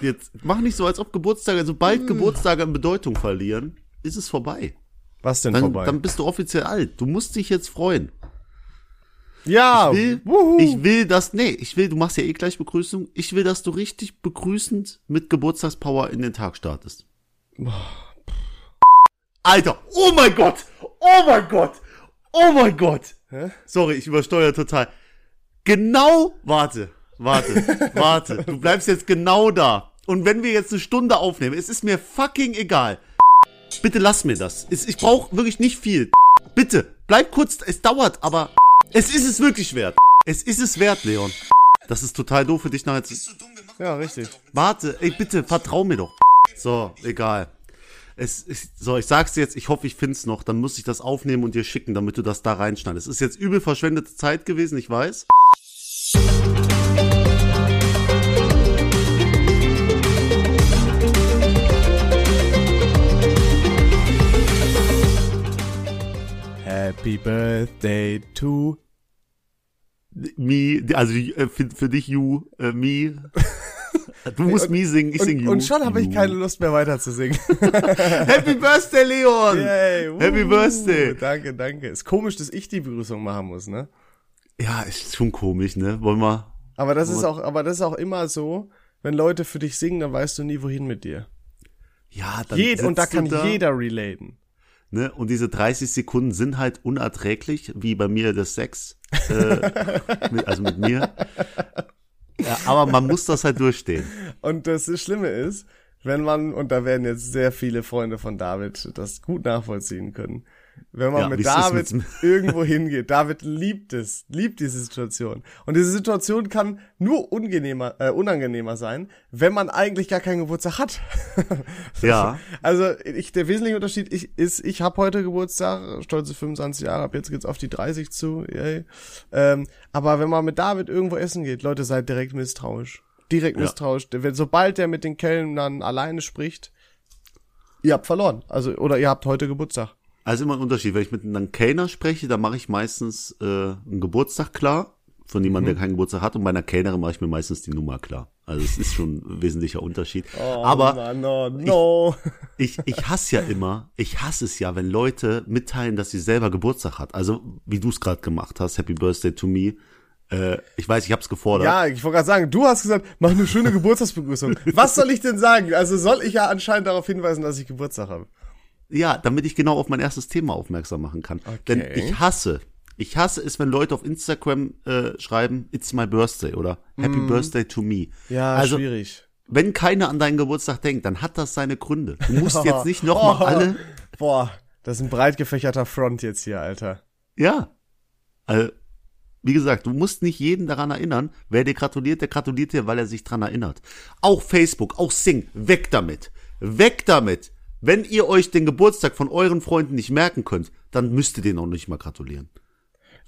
Jetzt mach nicht so, als ob Geburtstage, sobald hm. Geburtstage an Bedeutung verlieren, ist es vorbei. Was denn dann, vorbei? Dann bist du offiziell alt. Du musst dich jetzt freuen. Ja, ich will, wuhu. ich will das, nee, ich will, du machst ja eh gleich Begrüßung. Ich will, dass du richtig begrüßend mit Geburtstagspower in den Tag startest. Alter, oh mein Gott, oh mein Gott, oh mein Gott. Hä? Sorry, ich übersteuere total. Genau, warte, warte, warte. Du bleibst jetzt genau da. Und wenn wir jetzt eine Stunde aufnehmen, es ist mir fucking egal. Bitte lass mir das. Ich brauche wirklich nicht viel. Bitte, bleib kurz, es dauert, aber es ist es wirklich wert. Es ist es wert, Leon. Das ist total doof für dich nachher zu... Ja, richtig. Warte, ey, bitte, vertrau mir doch. So, egal. Es ist, so, ich sag's dir jetzt, ich hoffe, ich find's noch, dann muss ich das aufnehmen und dir schicken, damit du das da reinschneidest. Es ist jetzt übel verschwendete Zeit gewesen, ich weiß. Happy Birthday to me, also äh, für, für dich you, äh, me. Du musst me singen, ich sing you. Und schon habe ich keine Lust mehr weiter zu singen. Happy Birthday, Leon! Yay, uh, Happy Birthday! Danke, danke. Ist komisch, dass ich die Begrüßung machen muss, ne? Ja, ist schon komisch, ne? Wollen wir. Aber das ist auch, aber das ist auch immer so, wenn Leute für dich singen, dann weißt du nie, wohin mit dir. Ja, dann Jed und da kann da. jeder relaten. Ne? Und diese 30 Sekunden sind halt unerträglich, wie bei mir das Sex, äh, mit, also mit mir. Ja, aber man muss das halt durchstehen. Und das Schlimme ist, wenn man, und da werden jetzt sehr viele Freunde von David das gut nachvollziehen können, wenn man ja, mit David irgendwo hingeht. David liebt es, liebt diese Situation. Und diese Situation kann nur unangenehmer, äh, unangenehmer sein, wenn man eigentlich gar keinen Geburtstag hat. ja. Also ich, der wesentliche Unterschied ich, ist, ich habe heute Geburtstag, stolze 25 Jahre, ab jetzt geht's auf die 30 zu. Yay. Ähm, aber wenn man mit David irgendwo essen geht, Leute, seid direkt misstrauisch. Direkt ja. misstrauisch. Wenn, sobald der mit den Kellnern alleine spricht, ihr habt verloren. Also, oder ihr habt heute Geburtstag. Also immer ein Unterschied. Wenn ich mit einem Kellner spreche, dann mache ich meistens äh, einen Geburtstag klar von jemandem, mhm. der keinen Geburtstag hat. Und bei einer Kellnerin mache ich mir meistens die Nummer klar. Also es ist schon ein wesentlicher Unterschied. Oh, Aber Mann, oh, no. ich, ich, ich hasse ja immer, ich hasse es ja, wenn Leute mitteilen, dass sie selber Geburtstag hat. Also wie du es gerade gemacht hast, Happy Birthday to me. Äh, ich weiß, ich hab's gefordert. Ja, ich wollte gerade sagen, du hast gesagt, mach eine schöne Geburtstagsbegrüßung. Was soll ich denn sagen? Also soll ich ja anscheinend darauf hinweisen, dass ich Geburtstag habe. Ja, damit ich genau auf mein erstes Thema aufmerksam machen kann. Okay. Denn ich hasse, ich hasse es, wenn Leute auf Instagram äh, schreiben, it's my birthday oder Happy mm. Birthday to me. Ja, also, schwierig. Wenn keiner an deinen Geburtstag denkt, dann hat das seine Gründe. Du musst jetzt nicht nochmal oh, alle. Boah, das ist ein breit gefächerter Front jetzt hier, Alter. Ja. Also, wie gesagt, du musst nicht jeden daran erinnern. Wer dir gratuliert, der gratuliert dir, weil er sich dran erinnert. Auch Facebook, auch Sing, weg damit. Weg damit. Wenn ihr euch den Geburtstag von euren Freunden nicht merken könnt, dann müsst ihr denen auch nicht mal gratulieren.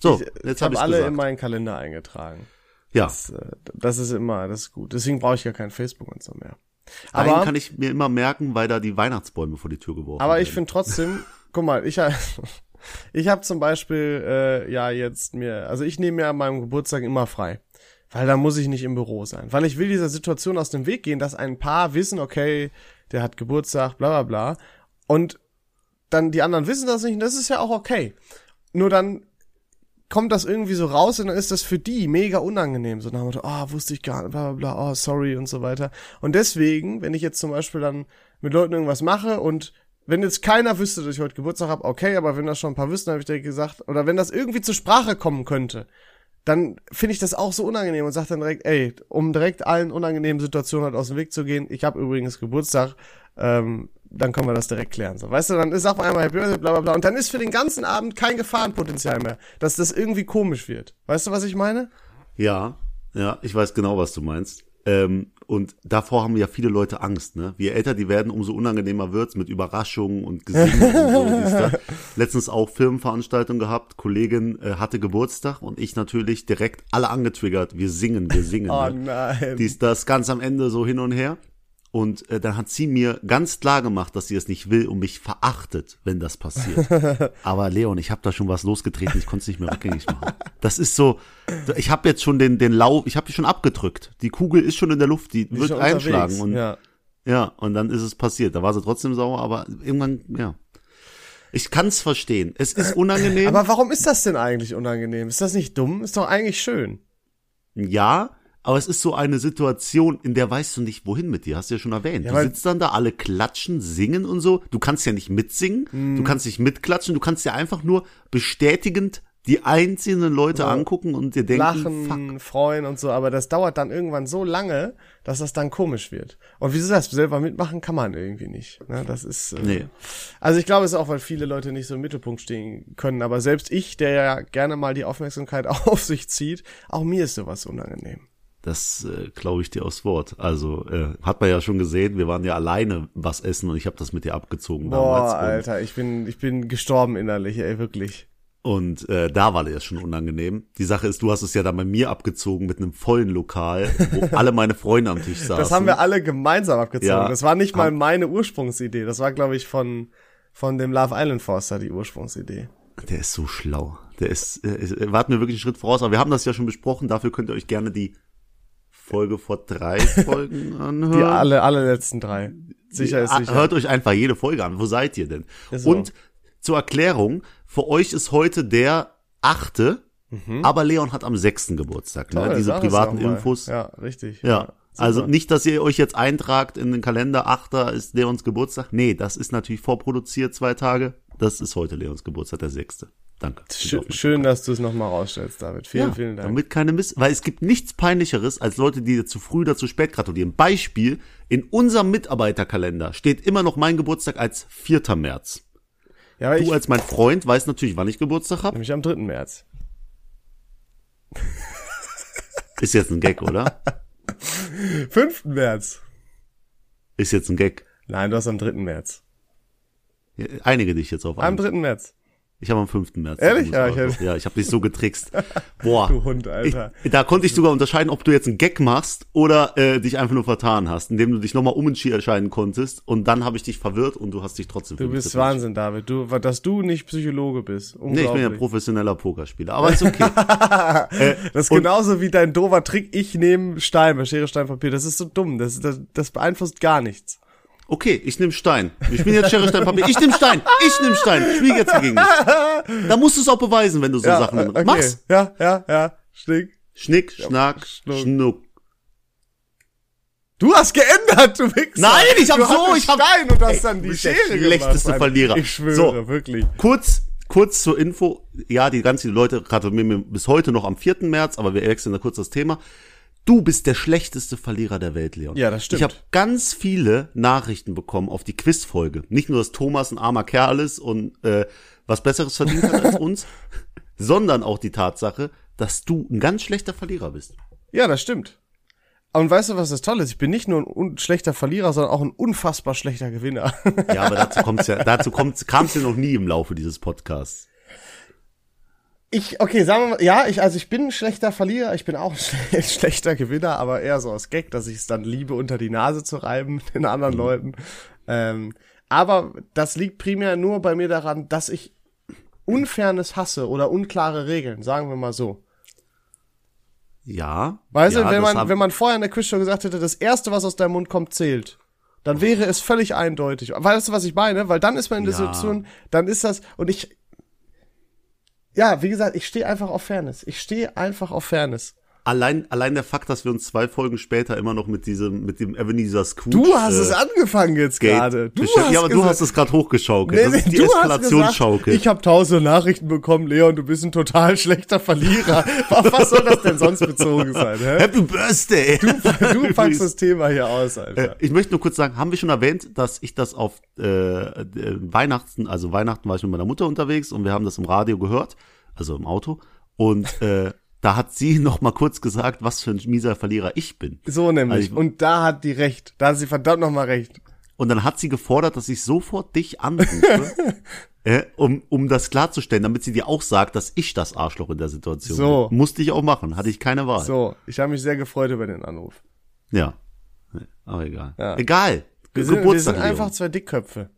So, ich, jetzt habe hab alle gesagt. in meinen Kalender eingetragen. Ja. Das, äh, das, ist immer, das ist gut. Deswegen brauche ich ja kein Facebook und so mehr. Aber Einen kann ich mir immer merken, weil da die Weihnachtsbäume vor die Tür geworfen Aber ich finde trotzdem, guck mal, ich ich habe zum Beispiel äh, ja jetzt mir, also ich nehme mir an meinem Geburtstag immer frei, weil da muss ich nicht im Büro sein, weil ich will dieser Situation aus dem Weg gehen, dass ein paar wissen, okay, der hat Geburtstag, bla bla bla. Und dann die anderen wissen das nicht und das ist ja auch okay. Nur dann kommt das irgendwie so raus und dann ist das für die mega unangenehm. So nach dem Motto, ah, oh, wusste ich gar nicht, bla bla bla, oh, sorry und so weiter. Und deswegen, wenn ich jetzt zum Beispiel dann mit Leuten irgendwas mache und wenn jetzt keiner wüsste, dass ich heute Geburtstag habe, okay, aber wenn das schon ein paar wüssten, habe ich direkt gesagt, oder wenn das irgendwie zur Sprache kommen könnte, dann finde ich das auch so unangenehm und sage dann direkt, ey, um direkt allen unangenehmen Situationen halt aus dem Weg zu gehen, ich habe übrigens Geburtstag, ähm, dann können wir das direkt klären. So, weißt du, dann ist auf einmal Happy Birthday, bla bla bla. Und dann ist für den ganzen Abend kein Gefahrenpotenzial mehr, dass das irgendwie komisch wird. Weißt du, was ich meine? Ja, ja, ich weiß genau, was du meinst. Ähm, und davor haben ja viele Leute Angst, ne? Je älter die werden, umso unangenehmer wird's mit Überraschungen und Gesingen und so. Letztens auch Firmenveranstaltung gehabt, Kollegin äh, hatte Geburtstag und ich natürlich direkt alle angetriggert. Wir singen, wir singen. oh ne? nein. Dies, das ganz am Ende so hin und her. Und äh, dann hat sie mir ganz klar gemacht, dass sie es nicht will und mich verachtet, wenn das passiert. Aber Leon, ich habe da schon was losgetreten, ich konnte es nicht mehr rückgängig machen. Das ist so, ich habe jetzt schon den den Lauf, ich habe die schon abgedrückt. Die Kugel ist schon in der Luft, die, Die wird einschlagen und ja. ja, und dann ist es passiert. Da war sie trotzdem sauer, aber irgendwann, ja. Ich kann's verstehen. Es ist unangenehm. Aber warum ist das denn eigentlich unangenehm? Ist das nicht dumm? Ist doch eigentlich schön. ja, aber es ist so eine Situation, in der weißt du nicht, wohin mit dir. Hast du ja schon erwähnt. Ja, du sitzt dann da, alle klatschen, singen und so. Du kannst ja nicht mitsingen, Mhm. du kannst nicht mitklatschen, du kannst ja einfach nur bestätigend die einzelnen Leute Ja. angucken und dir denken, Lachen, fuck. freuen und so, aber das dauert dann irgendwann so lange, dass das dann komisch wird. Und wie du sagst, selber mitmachen kann man irgendwie nicht. Ne? Das ist. Äh, Nee. Also ich glaube, es ist auch, weil viele Leute nicht so im Mittelpunkt stehen können. Aber selbst ich, der ja gerne mal die Aufmerksamkeit auf sich zieht, auch mir ist sowas unangenehm. Das äh, glaube ich dir aufs Wort. Also äh, hat man ja schon gesehen, wir waren ja alleine was essen und ich habe das mit dir abgezogen damals. Boah, Alter, ich bin, ich bin gestorben innerlich, ey, wirklich. Und, äh, da war das schon unangenehm. Die Sache ist, du hast es ja dann bei mir abgezogen mit einem vollen Lokal, wo alle meine Freunde am Tisch saßen. Das haben wir alle gemeinsam abgezogen. Ja. das war nicht mal meine Ursprungsidee. Das war, glaube ich, von, von dem Love Island Forster die Ursprungsidee. Der ist so schlau. Der ist, äh, ist- er war mir wirklich einen Schritt voraus, aber wir haben das ja schon besprochen. Dafür könnt ihr euch gerne die Folge vor drei Folgen anhören. Die alle, alle letzten drei. Sicher ist sicher. Hört euch einfach jede Folge an. Wo seid ihr denn? So. Und zur Erklärung, für euch ist heute der achte, aber Leon hat am sechsten Geburtstag. Ne? Mhm. Toll, Diese sag es privaten. Infos. Ja, richtig. Ja. Also super. nicht, dass ihr euch jetzt eintragt in den Kalender, achter ist Leons Geburtstag. Nee, das ist natürlich vorproduziert, zwei Tage. Das ist heute Leons Geburtstag, der sechste. Danke. Schön, schön, dass du es nochmal rausstellst, David. Vielen, Ja, vielen Dank. Damit keine Miss, weil es gibt nichts peinlicheres als Leute, die dir zu früh oder zu spät gratulieren. Beispiel, in unserem Mitarbeiterkalender steht immer noch mein Geburtstag als 4. März. ja, aber ich, Du als mein Freund weißt natürlich, wann ich Geburtstag habe. nämlich am 3. März. Ist jetzt ein Gag, oder? 5. März. Ist jetzt ein Gag. Nein, du hast am 3. März. Einige dich jetzt auf Am einen. 3. März. Ich habe am 5. März. Ehrlich? Ja, Ja, ich ich, ja, ich habe dich so getrickst. Boah. Du Hund, Alter. Ich, da konnte ich sogar unterscheiden, ob du jetzt einen Gag machst oder äh, dich einfach nur vertan hast, indem du dich nochmal umentscheiden konntest und dann habe ich dich verwirrt und du hast dich trotzdem Du bist verwirrt. Wahnsinn, David. Du, dass du nicht Psychologe bist. Nee, ich bin ja professioneller Pokerspieler, aber ist okay. Das ist genauso wie dein doofer Trick, ich nehme Stein Schere, Stein, Papier. Das ist so dumm. Das, das, das beeinflusst gar nichts. Okay, ich nehm Stein. Ich bin jetzt Schere, Stein, Papier. Ich nehm Stein. Ich nehm Stein. Spiel jetzt gegen mich. Da musst du es auch beweisen, wenn du so Sachen äh, okay. machst. Ja, ja, ja. Schnick. Schnick, Schnack, Schnuck. Schnuck. Du hast geändert, du Wichser. Nein, ich hab du so, ich hab- Stein und hast dann die bist der Schere schlechteste gemacht. Verlierer. Ich schwöre, So. wirklich. Kurz, kurz zur Info. Ja, die ganzen Leute gratulieren mir bis heute noch am 4. März, aber wir wechseln da kurz das Thema. Du bist der schlechteste Verlierer der Welt, Leon. Ja, das stimmt. Ich habe ganz viele Nachrichten bekommen auf die Quizfolge. Nicht nur, dass Thomas ein armer Kerl ist und äh, was Besseres verdient hat als uns, sondern auch die Tatsache, dass du ein ganz schlechter Verlierer bist. Ja, das stimmt. Und weißt du, was das Tolle ist? Ich bin nicht nur ein schlechter Verlierer, sondern auch ein unfassbar schlechter Gewinner. Ja, aber dazu kommt's ja, dazu kommt, kam's ja noch nie im Laufe dieses Podcasts. Ich, okay, sagen wir mal, ja, ich, also ich bin ein schlechter Verlierer, ich bin auch ein schle- schlechter Gewinner, aber eher so aus Gag, dass ich es dann liebe, unter die Nase zu reiben den anderen Leuten. Ähm, aber das liegt primär nur bei mir daran, dass ich Unfairness hasse oder unklare Regeln, sagen wir mal so. Ja. Weißt ja, du, wenn man, wenn man vorher in der Quizshow gesagt hätte, das erste, was aus deinem Mund kommt, zählt, dann wäre es völlig eindeutig. Weißt du, was ich meine? Weil dann ist man in der Ja. Situation, dann ist das, und ich, ja, wie gesagt, ich stehe einfach auf Fairness. Ich stehe einfach auf Fairness. Allein, allein der Fakt, dass wir uns zwei Folgen später immer noch mit diesem, mit dem Ebenezer Scrooge. Du hast äh, es angefangen jetzt gerade. Du hast ja, aber du gesagt- hast es gerade hochgeschaukelt. Nee, das ist nee, die du hast Eskalationsschaukel. ich habe tausend Nachrichten bekommen, Leon, du bist ein total schlechter Verlierer. Auf was soll das denn sonst bezogen sein? Hä? Happy Birthday! Du packst das Thema hier aus, Alter. Äh, Ich möchte nur kurz sagen, haben wir schon erwähnt, dass ich das auf äh, äh, Weihnachten, also Weihnachten war ich mit meiner Mutter unterwegs und wir haben das im Radio gehört, also im Auto. Und äh, da hat sie noch mal kurz gesagt, was für ein mieser Verlierer ich bin. So nämlich. Also- und da hat die recht. Da hat sie verdammt nochmal recht. Und dann hat sie gefordert, dass ich sofort dich anrufe, äh, um, um das klarzustellen, damit sie dir auch sagt, dass ich das Arschloch in der Situation So. bin. Musste ich auch machen, hatte ich keine Wahl. So, ich habe mich sehr gefreut über den Anruf. Ja. Aber egal. Ja. Egal. Wir sind, wir Geburtstag, sind Leon. einfach zwei Dickköpfe.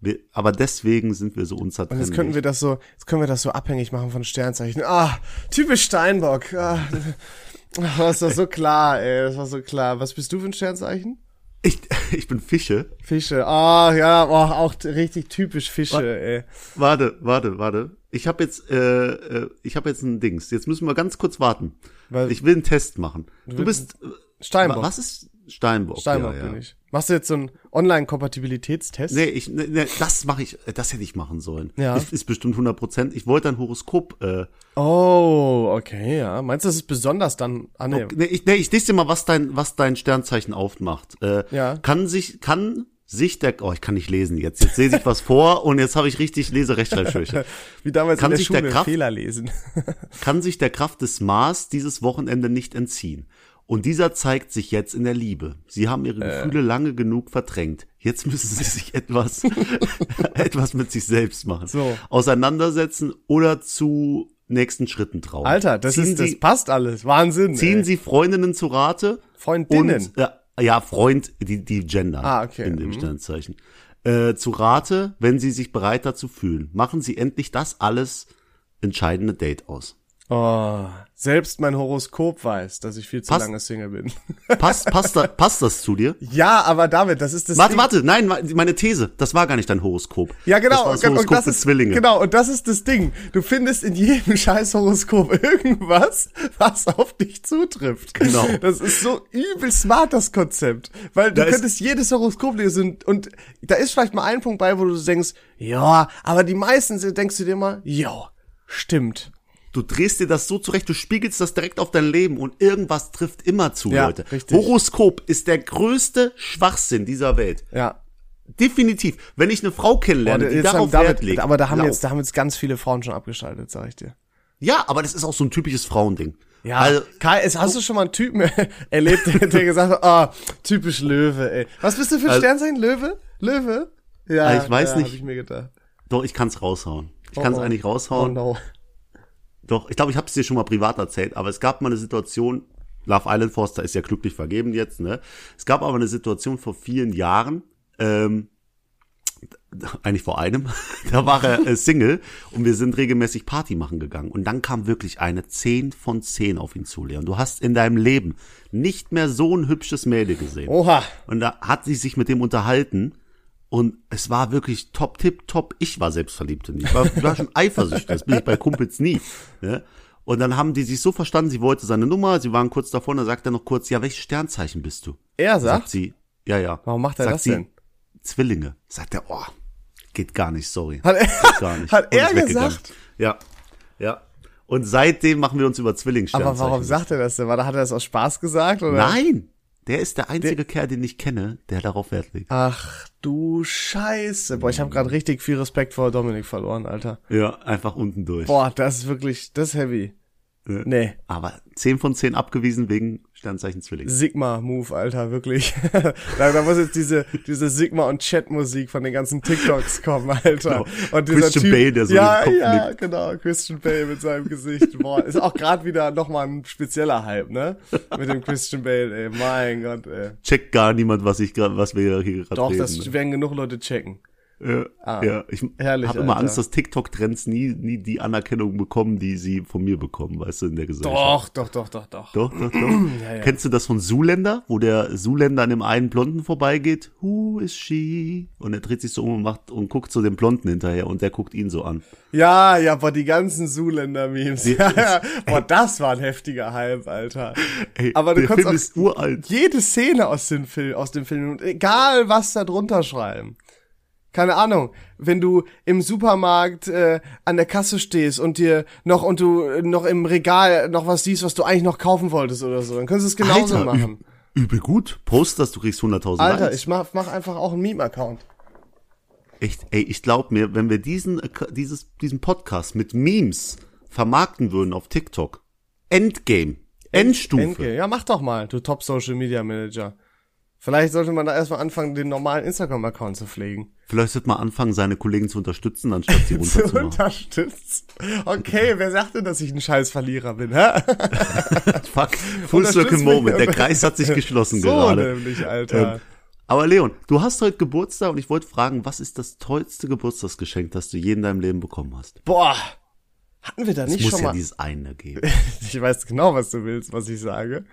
Wir, aber deswegen sind wir so Und unzertrennlich. jetzt könnten wir das so, jetzt können wir das so abhängig machen von Sternzeichen. Ah, typisch Steinbock. Ah, das war so klar, ey, das war so klar. Was bist du für ein Sternzeichen? ich, ich bin Fische. Fische. Ah, ja, oh, auch richtig typisch Fische, ey. Warte, warte, warte. Ich habe jetzt, äh, äh, ich habe jetzt ein Dings. Jetzt müssen wir ganz kurz warten. Weil- ich will einen Test machen. Du, bist äh, Steinbock. Was ist Steinbock? Steinbock ja, ja. bin ich. Machst du jetzt so einen Online-Kompatibilitätstest? Nee, ich, nee, nee, das mache ich, äh, das hätte ich machen sollen. Ja. Ist, ist bestimmt 100 Prozent. Ich wollte ein Horoskop, äh, Oh, okay, ja. Meinst du, das ist besonders dann? Ah, nee. nee, ich, nee, ich lese dir mal, was dein, was dein Sternzeichen aufmacht. Äh, Ja. Kann sich, kann sich der, oh, ich kann nicht lesen jetzt. Jetzt lese ich was vor und jetzt habe ich richtig Leserechtschreibschwäche. Wie damals Kann in der sich der Schule Kraft- Fehler lesen. kann sich der Kraft des Mars dieses Wochenende nicht entziehen. Und dieser zeigt sich jetzt in der Liebe. Sie haben ihre Äh. Gefühle lange genug verdrängt. Jetzt müssen sie sich etwas, etwas mit sich selbst machen. So. Auseinandersetzen oder zu nächsten Schritten trauen. Alter, das ziehen ist, das sie, passt alles. Wahnsinn. ziehen ey. sie Freundinnen zu Rate Freundinnen. und, ja, ja, Freund, die, die Gender Ah, okay. in dem Mhm. Sternzeichen. Äh, zu Rate, wenn sie sich bereit dazu fühlen. Machen sie endlich das alles entscheidende Date aus. Oh, selbst mein Horoskop weiß, dass ich viel zu Passt. lange Single bin. Passt, passt, da, passt das zu dir? ja, aber David, das ist das Warte, Ding. warte, nein, meine These, das war gar nicht dein Horoskop. Ja, genau. Das das und Horoskop das ist, Zwillinge. Genau, und das ist das Ding. Du findest in jedem scheiß Horoskop irgendwas, was auf dich zutrifft. Genau. Das ist so übel smart, das Konzept. Weil du Da könntest jedes Horoskop lesen und, da ist vielleicht mal ein Punkt bei, wo du denkst, ja, aber die meisten denkst du dir mal, ja, stimmt. Du drehst dir das so zurecht, du spiegelst das direkt auf dein Leben und irgendwas trifft immer zu, Ja, Leute. richtig. Horoskop ist der größte Schwachsinn dieser Welt. Ja. Definitiv. Wenn ich eine Frau kennenlerne, Boah, die darauf David, Wert legt. aber da haben lauf. jetzt, da haben jetzt ganz viele Frauen schon abgeschaltet, sag ich dir. Ja, aber das ist auch so ein typisches Frauending. Ja, Also, Kai, es, hast du schon mal einen Typen erlebt, der, der gesagt hat, ah, typisch Löwe, ey. Was bist du für ein Also- Sternzeichen? Löwe? Löwe? Ja, Ah, ich weiß ja, nicht. Hab ich mir gedacht. doch, ich kann's raushauen. Ich kann's oh. eigentlich Oh raushauen. no. Doch, ich glaube, ich habe es dir schon mal privat erzählt, aber es gab mal eine Situation, Love Island Forster ist ja glücklich vergeben jetzt, ne? Es gab aber eine Situation vor vielen Jahren, ähm, eigentlich vor einem, da war er äh, Single und wir sind regelmäßig Party machen gegangen und dann kam wirklich eine 10 von 10 auf ihn zu, Leon. Du hast in deinem Leben nicht mehr so ein hübsches Mädel gesehen. Oha. Und da hat sie sich mit dem unterhalten und es war wirklich top, tip, top. Ich war selbst verliebt in die. Ich war, ich war schon eifersüchtig. Das bin ich bei Kumpels nie. Ne? Und dann haben die sich so verstanden, sie wollte seine Nummer, sie waren kurz davor, und dann sagt er noch kurz, ja, welches Sternzeichen bist du? Er Sagt sagt, sie, ja, ja. Warum macht er sagt das sie, denn? Zwillinge. Sagt er, oh, geht gar nicht, sorry. Hat er- geht gar nicht. hat er gesagt? Ja, ja. Und seitdem machen wir uns über Zwillingssternzeichen. aber warum sagt er das denn? War, hat er das aus Spaß gesagt, oder? Nein, der ist der einzige Kerl, den ich kenne, der darauf Wert legt. Ach du Scheiße. Boah, ich habe gerade richtig viel Respekt vor Dominik verloren, Alter. Ja, einfach unten durch. Boah, das ist wirklich, das ist heavy. Ja. Nee. Aber 10 von 10 abgewiesen wegen Sternzeichen Zwilling. Sigma-Move, Alter, wirklich. da, da muss jetzt diese, diese Sigma- und Chat-Musik von den ganzen TikToks kommen, Alter. Genau. Und dieser Christian typ, Bale, der so ja, den Kopf Ja, nickt. genau, Christian Bale mit seinem Gesicht. Boah, ist auch gerade wieder nochmal ein spezieller Hype, ne? Mit dem Christian Bale, ey, mein Gott, ey. Checkt gar niemand, was ich grad, was wir hier gerade Doch, reden. das werden genug Leute checken. Ja, Ah, ja, ich habe immer. Angst, dass TikTok-Trends nie, nie die Anerkennung bekommen, die sie von mir bekommen, weißt du, in der Gesellschaft. Doch, doch, doch, doch, doch. Doch, doch, doch. Kennst du das von Zuländer, wo der Zuländer an dem einen Blonden vorbeigeht? Who is she? Und er dreht sich so um und macht und guckt so dem Blonden hinterher und der guckt ihn so an. Ja, ja, boah, die ganzen Zuländer-Memes. Ja, ja. Boah, das war ein heftiger Hype, Alter. Ey, Aber du kannst Film auch ist uralt. jede Szene aus dem Film, aus dem Film, und egal was da drunter schreiben. Keine Ahnung, wenn du im Supermarkt äh, an der Kasse stehst und dir noch und du äh, noch im Regal noch was siehst, was du eigentlich noch kaufen wolltest oder so, dann kannst du es genauso Alter, machen. übel gut. Post das, du kriegst 100.000 Alter, Likes. ich mach, mach einfach auch einen Meme-Account. Echt, ey, ich glaub mir, wenn wir diesen, Acc- dieses, diesen Podcast mit Memes vermarkten würden auf TikTok, Endgame, Endstufe. Endgame. Ja, mach doch mal, du Top Social Media Manager. Vielleicht sollte man da erstmal anfangen, den normalen Instagram-Account zu pflegen. Vielleicht sollte man anfangen, seine Kollegen zu unterstützen, anstatt sie Zu runterzumachen. unterstützen. Okay, wer sagt denn, dass ich ein scheiß Verlierer bin, hä? Fuck, full circle moment. Der Kreis hat sich geschlossen so gerade. nämlich, Alter. Ähm, aber Leon, du hast heute Geburtstag und ich wollte fragen, was ist das tollste Geburtstagsgeschenk, das du je in deinem Leben bekommen hast? Boah. Hatten wir da Es nicht muss schon ja mal... dieses eine geben. Ich weiß genau, was du willst, was ich sage.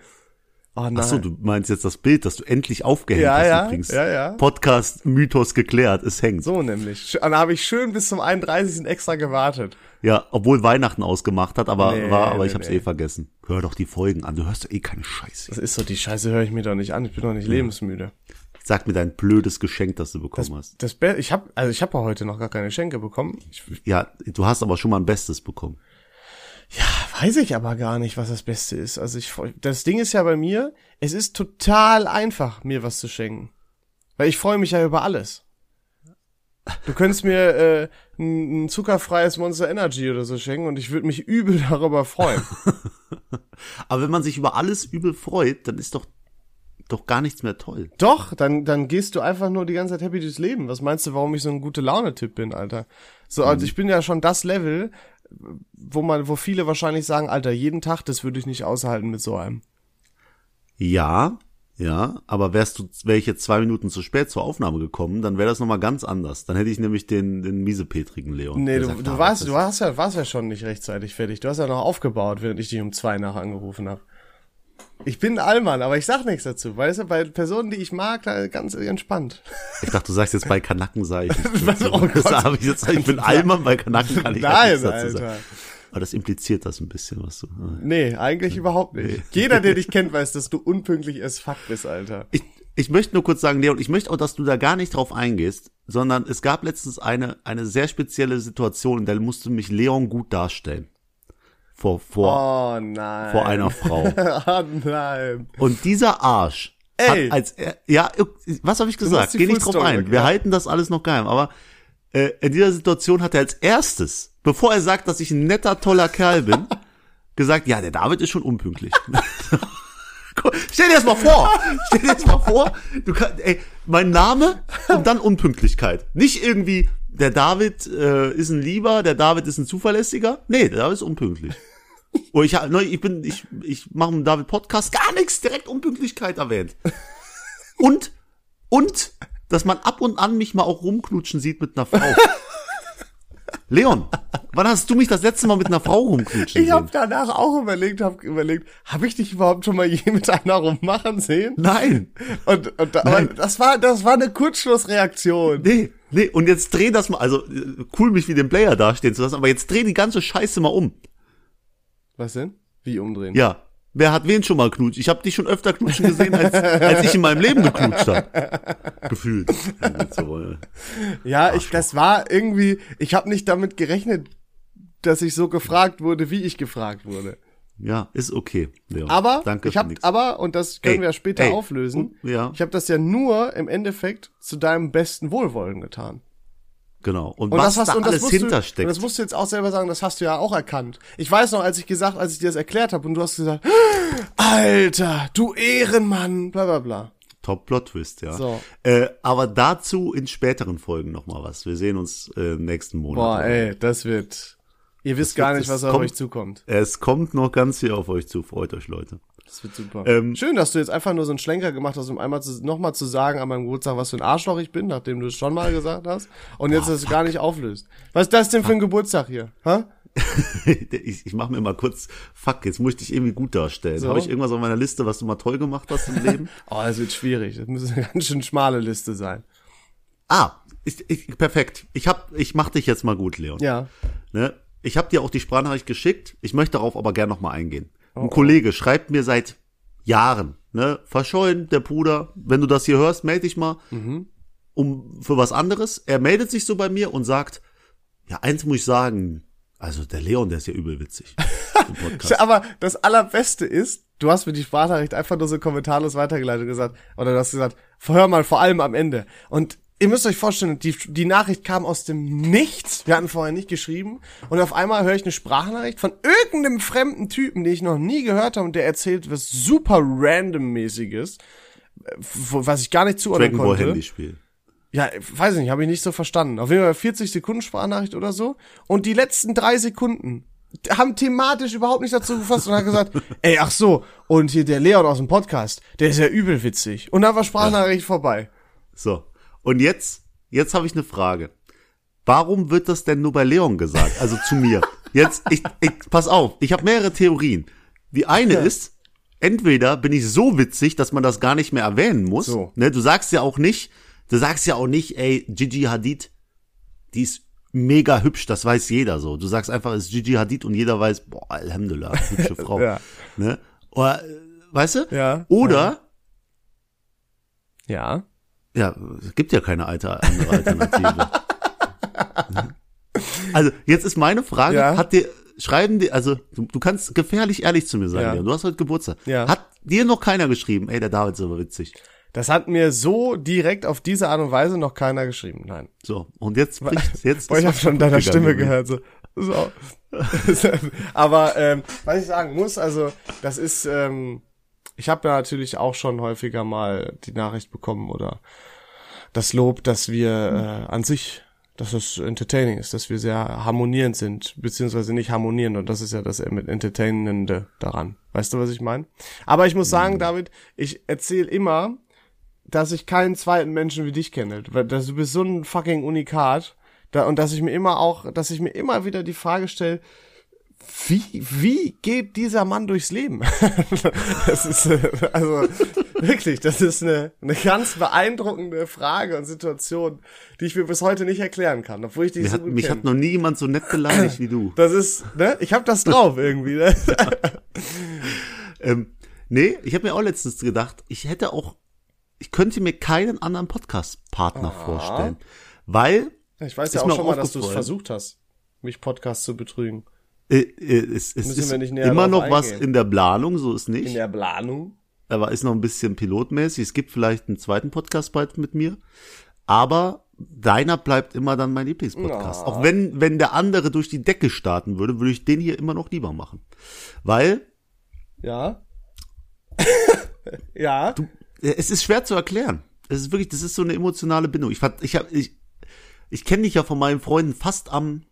Oh nein. Ach so, du meinst jetzt das Bild, das du endlich aufgehängt Ja, hast ja, übrigens. ja, ja. Podcast Mythos geklärt, es hängt. So nämlich. Sch- Und da habe ich schön bis zum 31. extra gewartet. Ja, obwohl Weihnachten ausgemacht hat, aber Nee, war, aber nee, ich hab's nee. eh vergessen. Hör doch die Folgen an, du hörst doch eh keine Scheiße. Das ist so, die Scheiße höre ich mir doch nicht an. Ich bin doch nicht lebensmüde. Sag mir dein blödes Geschenk, das du bekommen hast. Das Be ich habe also ich habe ja heute noch gar keine Geschenke bekommen. Ich, Ja, du hast aber schon mal ein Bestes bekommen. Weiß ich aber gar nicht, was das Beste ist. Also ich freu- das Ding ist ja bei mir, es ist total einfach mir was zu schenken. Weil ich freue mich ja über alles. Du könntest mir äh, ein, ein zuckerfreies Monster Energy oder so schenken und ich würde mich übel darüber freuen. Aber wenn man sich über alles übel freut, dann ist doch, doch gar nichts mehr toll. Doch, dann, dann gehst du einfach nur die ganze Zeit happy durchs Leben. Was meinst du, warum ich so ein gute Laune-Tipp bin, Alter? So, also ich bin ja schon das Level, wo man, wo viele wahrscheinlich sagen, Alter, jeden Tag, das würde ich nicht aushalten mit so einem. Ja, ja, aber wärst du, wäre ich jetzt zwei Minuten zu spät zur Aufnahme gekommen, dann wäre das nochmal ganz anders. Dann hätte ich nämlich den, den miesepetrigen Leon. Nee, du, sagt, du ah, warst, du warst ja, warst ja schon nicht rechtzeitig fertig. Du hast ja noch aufgebaut, während ich dich um zwei nach angerufen habe. Ich bin ein Allmann, aber ich sag nichts dazu. Weißt du, bei Personen, die ich mag, ganz entspannt. Ich dachte, du sagst jetzt bei Kanaken sei ich. Was? Oh das habe ich jetzt, ich bin Allmann, bei Kanaken kann ich Nein, nichts dazu sagen. Aber das impliziert das ein bisschen, was du. Nee, eigentlich überhaupt nicht. Jeder, der dich kennt, weiß, dass du unpünktlich as fuck bist, Alter. Ich, ich möchte nur kurz sagen, Leon, ich möchte auch, dass du da gar nicht drauf eingehst, sondern es gab letztens eine, eine sehr spezielle Situation, in der musste mich Leon gut darstellen. Vor, vor, Oh nein. vor einer Frau. oh nein. Und dieser Arsch Ey. hat als er, ja, was habe ich gesagt? Geh nicht drauf ein. Wir ja. halten das alles noch geheim. Aber äh, in dieser Situation hat er als erstes, bevor er sagt, dass ich ein netter, toller Kerl bin, gesagt, ja, der David ist schon unpünktlich. Stell dir das mal vor. Stell dir das mal vor. Du kannst, ey, mein Name und dann Unpünktlichkeit. Nicht irgendwie, der David äh, ist ein Lieber, der David ist ein Zuverlässiger. Nee, der David ist unpünktlich. Oder ich, hab- ne, ich bin, ich, ich mache mit David Podcast, gar nichts, direkt Unpünktlichkeit erwähnt. Und, und, dass man ab und an mich mal auch rumknutschen sieht mit einer Frau. Leon, wann hast du mich das letzte Mal mit einer Frau rumknutschen Ich habe sehen? danach auch überlegt, habe überlegt, habe ich dich überhaupt schon mal je mit einer rummachen sehen? Nein. Und, und Nein. das war das war eine Kurzschlussreaktion. Nee, nee, und jetzt dreh das mal, also äh, cool mich wie den Player dastehen zu lassen, aber jetzt dreh die ganze Scheiße mal um. Was denn? Wie umdrehen? Ja. Wer hat wen schon mal knutscht? Ich habe dich schon öfter knutschen gesehen, als, als ich in meinem Leben geknutscht habe. Gefühlt. Ja, ich, das war irgendwie, ich habe nicht damit gerechnet, dass ich so gefragt wurde, wie ich gefragt wurde. Ja, ist okay, Leon. Aber Danke ich habe aber und das können Ey, wir ja später ey, auflösen. ja. Ich habe das ja nur im Endeffekt zu deinem besten Wohlwollen getan. Genau. Und, Und was das hast da und das alles du, hintersteckt. Und das musst du jetzt auch selber sagen, das hast du ja auch erkannt. Ich weiß noch, als ich gesagt, als ich dir das erklärt habe und du hast gesagt, Alter, du Ehrenmann, bla bla bla. Top Plot Twist, ja. So. Äh, aber dazu in späteren Folgen noch mal was. Wir sehen uns äh, nächsten Monat. Boah, ey, das wird. Ihr wisst gar wird- nicht, was das auf kommt- euch zukommt. Es kommt noch ganz viel auf euch zu. Freut euch, Leute. Das wird super. Ähm, Schön, dass du jetzt einfach nur so einen Schlenker gemacht hast, um einmal zu, nochmal zu sagen an meinem Geburtstag, was für ein Arschloch ich bin, nachdem du es schon mal gesagt hast. Und jetzt das gar nicht auflöst. Was ist das denn für ein Geburtstag hier? Hä? ich ich mache mir mal kurz, fuck, jetzt muss ich dich irgendwie gut darstellen. So. Habe ich irgendwas auf meiner Liste, was du mal toll gemacht hast im Leben? Oh, das wird schwierig. Das muss eine ganz schön schmale Liste sein. ah, ich, ich, perfekt. Ich hab, ich mach dich jetzt mal gut, Leon. Ja. Ne? Ich habe dir auch die Sprachnachricht geschickt. Ich möchte darauf aber gern noch mal eingehen. Oh, Ein Kollege schreibt mir seit Jahren, ne, verschollen, der Bruder, wenn du das hier hörst, melde dich mal Mhm. um für was anderes. Er meldet sich so bei mir und sagt, ja, eins muss ich sagen, also der Leon, der ist ja übel witzig. im Podcast. Aber das Allerbeste ist, du hast mir die Sprachnachricht einfach nur so kommentarlos weitergeleitet und gesagt, oder du hast gesagt, hör mal vor allem am Ende. Und ihr müsst euch vorstellen, die, die Nachricht kam aus dem Nichts. Wir hatten vorher nicht geschrieben. Und auf einmal höre ich eine Sprachnachricht von irgendeinem fremden Typen, den ich noch nie gehört habe und der erzählt was super randommäßiges. was ich gar nicht zuordnen Dragon Ball konnte. Handyspiel. Ja, weiß ich nicht, habe ich nicht so verstanden. Auf jeden Fall 40 Sekunden Sprachnachricht oder so. Und die letzten drei Sekunden haben thematisch überhaupt nicht dazu gefasst und hat gesagt, ey, ach so, und hier der Leon aus dem Podcast, der ist ja übel witzig. Und dann war Sprachnachricht vorbei. So. Und jetzt, jetzt habe ich eine Frage. Warum wird das denn nur bei Leon gesagt? Also zu mir. Jetzt, ich, ich pass auf, ich habe mehrere Theorien. Die eine ist, entweder bin ich so witzig, dass man das gar nicht mehr erwähnen muss. So. Ne, du sagst ja auch nicht, du sagst ja auch nicht, ey, Gigi Hadid, die ist mega hübsch, das weiß jeder so. Du sagst einfach, es ist Gigi Hadid und jeder weiß, boah, Alhamdulillah, hübsche Frau. Ja. ne? Oder, äh, weißt du? Ja. Oder, Ja. ja, es gibt ja keine alte, andere Alternative. also, jetzt ist meine Frage, Ja. hat dir, schreiben dir, also, du, du kannst gefährlich ehrlich zu mir sein, Ja. Leon. du hast heute Geburtstag. Ja. Hat dir noch keiner geschrieben, ey, der David ist aber witzig. Das hat mir so direkt auf diese Art und Weise noch keiner geschrieben. Nein. So, und jetzt bricht, jetzt Boah, ich habe schon deiner Stimme gehört. So. so. Aber ähm, was ich sagen muss, also das ist, ähm, ich habe ja natürlich auch schon häufiger mal die Nachricht bekommen oder das Lob, dass wir äh, an sich, dass es entertaining ist, dass wir sehr harmonierend sind, beziehungsweise nicht harmonierend und das ist ja das mit Entertainende daran. Weißt du, was ich meine? Aber ich muss sagen, David, ich erzähle immer, dass ich keinen zweiten Menschen wie dich kenne, weil dass du bist so ein fucking Unikat, da, und dass ich mir immer auch, dass ich mir immer wieder die Frage stelle, wie, wie geht dieser Mann durchs Leben? das ist, äh, also, wirklich, das ist eine, eine ganz beeindruckende Frage und Situation, die ich mir bis heute nicht erklären kann, obwohl ich die Mich so hat, mich kenn. hat noch nie jemand so nett beleidigt wie du. Das ist, ne, ich hab das drauf irgendwie, ne? Ähm, nee, ich habe mir auch letztens gedacht, ich hätte auch, ich könnte mir keinen anderen Podcast-Partner vorstellen. Weil Ich weiß ja auch schon mal, dass du es versucht hast, mich Podcast zu betrügen. Äh, äh, es, es ist immer noch was eingehen. in der Planung, so ist In nicht. der Planung. Aber ist noch ein bisschen pilotmäßig. Es gibt vielleicht einen zweiten Podcast bald mit mir. Aber deiner bleibt immer dann mein Lieblingspodcast. Ja. Auch wenn, wenn der andere durch die Decke starten würde, würde ich den hier immer noch lieber machen. Weil Ja. ja. äh, es ist schwer zu erklären. Es ist wirklich, das ist so eine emotionale Bindung. Ich ich habe, ich, ich kenne dich ja von meinen Freunden fast am,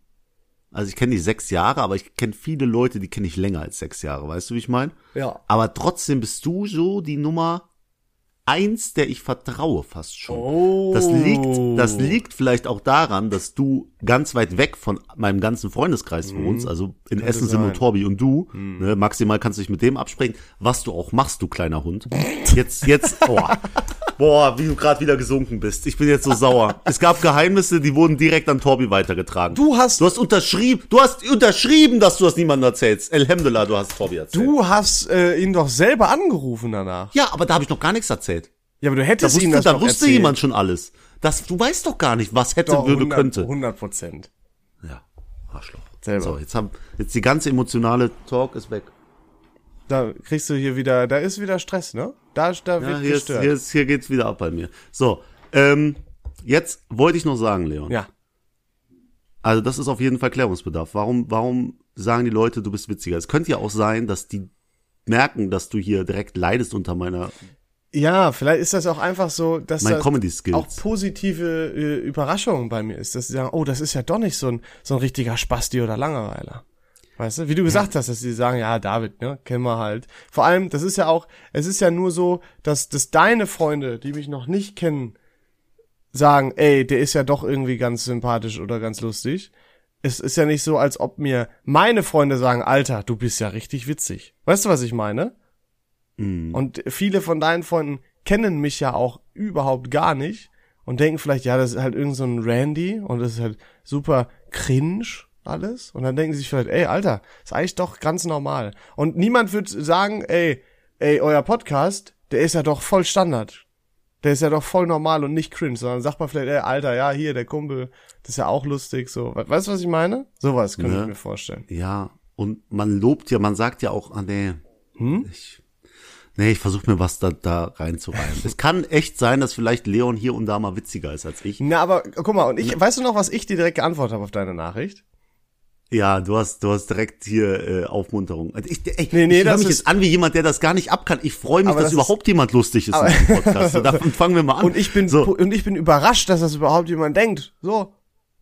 also ich kenne dich sechs Jahre, aber ich kenne viele Leute, die kenne ich länger als sechs Jahre. Weißt du, wie ich meine? Ja. Aber trotzdem bist du so die Nummer eins, der ich vertraue fast schon. Oh. Das liegt, das liegt vielleicht auch daran, dass du ganz weit weg von meinem ganzen Freundeskreis wohnst. Also in Essen sind nur. Torbi und du. Ne, maximal kannst du dich mit dem absprechen, was du auch machst, du kleiner Hund. Jetzt, jetzt, oh. Boah, wie du gerade wieder gesunken bist. Ich bin jetzt so sauer. Es gab Geheimnisse, die wurden direkt an Torbi weitergetragen. Du hast- du hast unterschrieben, du hast unterschrieben, dass du das niemandem erzählst. Elhamdulillah, du hast Torbi erzählt. Du hast äh, ihn doch selber angerufen danach. Ja, aber da habe ich noch gar nichts erzählt. Ja, aber du Da hättest ihm wusste, das da wusste erzählt. jemand schon alles. Das, du weißt doch gar nicht, was hätte, Doch, würde, 100, könnte. 100 Prozent. Ja, Arschloch. Selber. So, jetzt haben, jetzt die ganze emotionale Talk ist weg. Da kriegst du hier wieder, da ist wieder Stress, ne? Da, da Ja, wird hier, ist, gestört. hier, ist, hier geht's wieder ab bei mir. So, ähm, jetzt wollte ich noch sagen, Leon. ja. Also das ist auf jeden Fall Klärungsbedarf. Warum, warum sagen die Leute, du bist witziger? Es könnte ja auch sein, dass die merken, dass du hier direkt leidest unter meiner, Ja, vielleicht ist das auch einfach so, dass meinen das auch positive äh, Überraschungen bei mir ist, dass sie sagen, oh, das ist ja doch nicht so ein, so ein richtiger Spasti oder Langeweiler. Weißt du, wie du gesagt hast, dass sie sagen, ja, David, ne, kennen wir halt. Vor allem, das ist ja auch, es ist ja nur so, dass, dass deine Freunde, die mich noch nicht kennen, sagen, ey, der ist ja doch irgendwie ganz sympathisch oder ganz lustig. Es ist ja nicht so, als ob mir meine Freunde sagen, Alter, du bist ja richtig witzig. Weißt du, was ich meine? Mhm. Und viele von deinen Freunden kennen mich ja auch überhaupt gar nicht und denken vielleicht, ja, das ist halt irgend so ein Randy und das ist halt super cringe alles. Und dann denken sie sich vielleicht, ey, Alter, ist eigentlich doch ganz normal. Und niemand wird sagen, ey, ey, euer Podcast, der ist ja doch voll Standard. Der ist ja doch voll normal und nicht cringe, sondern sagt man vielleicht, ey, Alter, ja, hier, der Kumpel, das ist ja auch lustig, so. We- Weißt du, was ich meine? Sowas könnte Ja. ich mir vorstellen. Ja, und man lobt ja, man sagt ja auch, ah nee, Hm? ich, nee, ich versuche mir was da, da reinzureihen. es kann echt sein, dass vielleicht Leon hier und da mal witziger ist als ich. Na, aber guck mal, und ich, weißt du noch, was ich dir direkt geantwortet habe auf deine Nachricht? Ja, du hast, du hast direkt hier äh, Aufmunterung. Also ich, ey, Nee, nee, ich höre mich ist- jetzt an wie jemand, der das gar nicht abkann. Ich freue mich, dass das ist- überhaupt jemand lustig ist in diesem Podcast. So, davon fangen wir mal an. Und ich bin so, und ich bin überrascht, dass das überhaupt jemand denkt. So.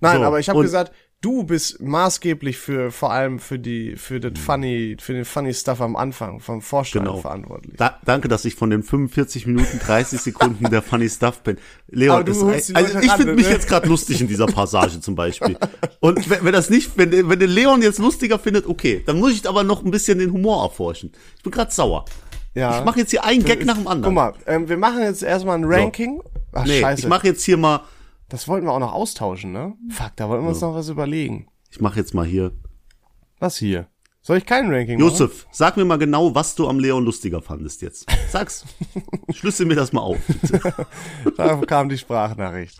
Nein, So, aber ich habe gesagt, du bist maßgeblich für vor allem für die für das funny für den funny Stuff am Anfang vom Vorstellen Genau. verantwortlich. da, danke, dass ich von den 45 Minuten 30 Sekunden der Funny Stuff bin. Leon, die also ich finde mich ne? jetzt gerade lustig in dieser Passage zum Beispiel. Und wenn, wenn das nicht, wenn, wenn der Leon jetzt lustiger findet, okay, dann muss ich aber noch ein bisschen den Humor erforschen. Ich bin gerade sauer. Ja. Ich mache jetzt hier einen Gag nach dem anderen. Guck mal, ähm, wir machen jetzt erstmal ein Ranking. Ach nee, scheiße. ich mache jetzt hier mal, das wollten wir auch noch austauschen, ne? Fuck, da wollten wir uns noch was überlegen. ich mache jetzt mal hier. Was hier? Soll ich kein Ranking machen? Josef, sag mir mal genau, was du am Leon lustiger fandest jetzt. Sag's. Schlüssel mir das mal auf. Bitte. Da kam die Sprachnachricht.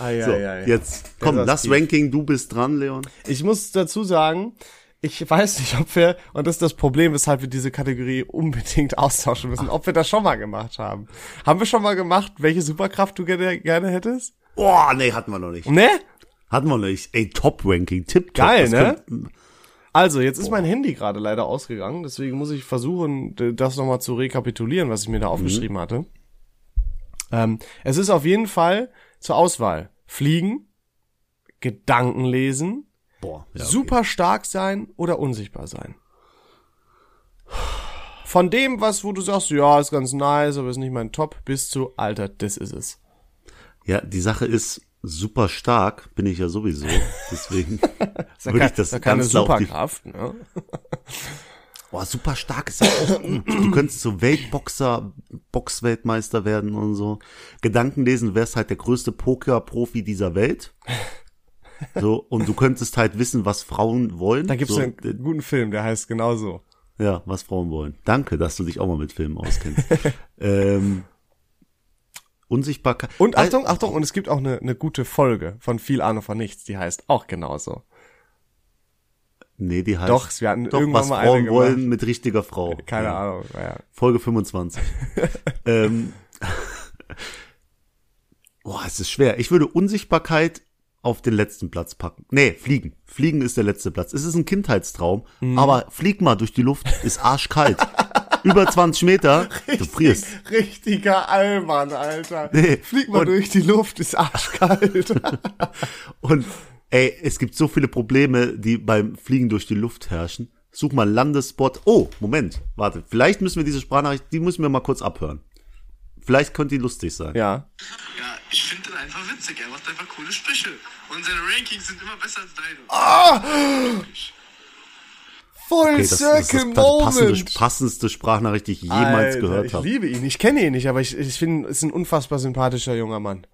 Ai, So, ai, ai. jetzt komm, das. Ranking, du bist dran, Leon. Ich muss dazu sagen, ich weiß nicht, ob wir, und das ist das Problem, weshalb wir diese Kategorie unbedingt austauschen müssen, ob wir das schon mal gemacht haben. Haben wir schon mal gemacht, welche Superkraft du gerne, gerne hättest? Boah, nee, hatten wir noch nicht. Ne? Hatten wir noch nicht. Ey, Top-Ranking, Tipp. Geil, ne? Also, jetzt ist mein Handy gerade leider ausgegangen, deswegen muss ich versuchen, das nochmal zu rekapitulieren, was ich mir da aufgeschrieben hatte. Ähm, es ist auf jeden Fall zur Auswahl Fliegen, Gedanken lesen, Boah, ja, okay. super stark sein oder unsichtbar sein. Von dem, was, wo du sagst, ja, ist ganz nice, aber ist nicht mein Top, bis zu, Alter, das ist es. Ja, die Sache ist super stark, bin ich ja sowieso. Deswegen würde kein- ich das keine ganz. Superkraft, ne? Boah, super stark ist ja auch gut. Du könntest so Weltboxer, Boxweltmeister werden und so. Gedanken lesen, du wärst halt der größte Pokerprofi dieser Welt. So, und du könntest halt wissen, was Frauen wollen. Da gibt's so, einen guten Film, der heißt genauso. Ja, was Frauen wollen. Danke, dass du dich auch mal mit Filmen auskennst. ähm, Unsichtbarkeit. Und Achtung, Achtung, und es gibt auch eine, eine gute Folge von Viel Ahnung von nichts, die heißt auch genauso. Nee, die heißt. Doch, wir hatten doch irgendwann was mal eine Frauen wollen mit richtiger Frau. Keine ja. Ahnung. Ja. Folge 25. ähm, boah, es ist schwer. Ich würde Unsichtbarkeit auf den letzten Platz packen. Nee, Fliegen. Fliegen ist der letzte Platz. Es ist ein Kindheitstraum, Mhm. aber flieg mal durch die Luft, ist arschkalt. Über 20 Meter, du frierst. Richtiger Allmann, Alter. Nee, Flieg mal und- durch die Luft, ist arschkalt. Und ey, es gibt so viele Probleme, die beim Fliegen durch die Luft herrschen. Such mal Landespot. Oh, Moment, warte. Vielleicht müssen wir diese Sprachnachricht, die müssen wir mal kurz abhören. Vielleicht könnte die lustig sein. ja. Ja, ich finde den einfach witzig. Er macht einfach coole Sprüche. Und seine Rankings sind immer besser als deine. Voll Okay, das, das ist das passende, passendste Sprachnachricht, die ich jemals Alter, gehört ich habe. liebe ihn. Ich kenne ihn nicht, aber ich, ich finde, es ist ein unfassbar sympathischer junger Mann.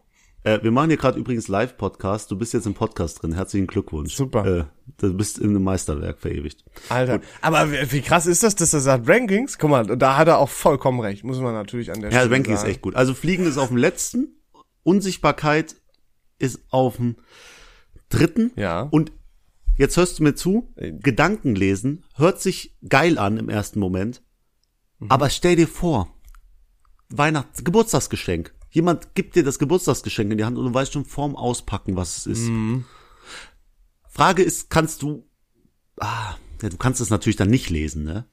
Äh, wir machen hier gerade übrigens Live-Podcast. Du bist jetzt im Podcast drin. Herzlichen Glückwunsch. Super. Äh, du bist in einem Meisterwerk verewigt. Alter. Aber wie, krass ist das, dass er sagt Rankings? Guck mal, da hat er auch vollkommen recht. Muss man natürlich an der Ja, Stelle Ranking ist echt gut. Also Fliegen ist auf dem letzten. Unsichtbarkeit ist auf dem dritten. Ja. Und jetzt hörst du mir zu. Gedanken lesen hört sich geil an im ersten Moment. Mhm. Aber stell dir vor, Weihnachts-, Geburtstagsgeschenk. Jemand gibt dir das Geburtstagsgeschenk in die Hand und du weißt schon vorm Auspacken, was es ist. Mhm. Frage ist, kannst du, ah, ja, du kannst es natürlich dann nicht lesen, ne?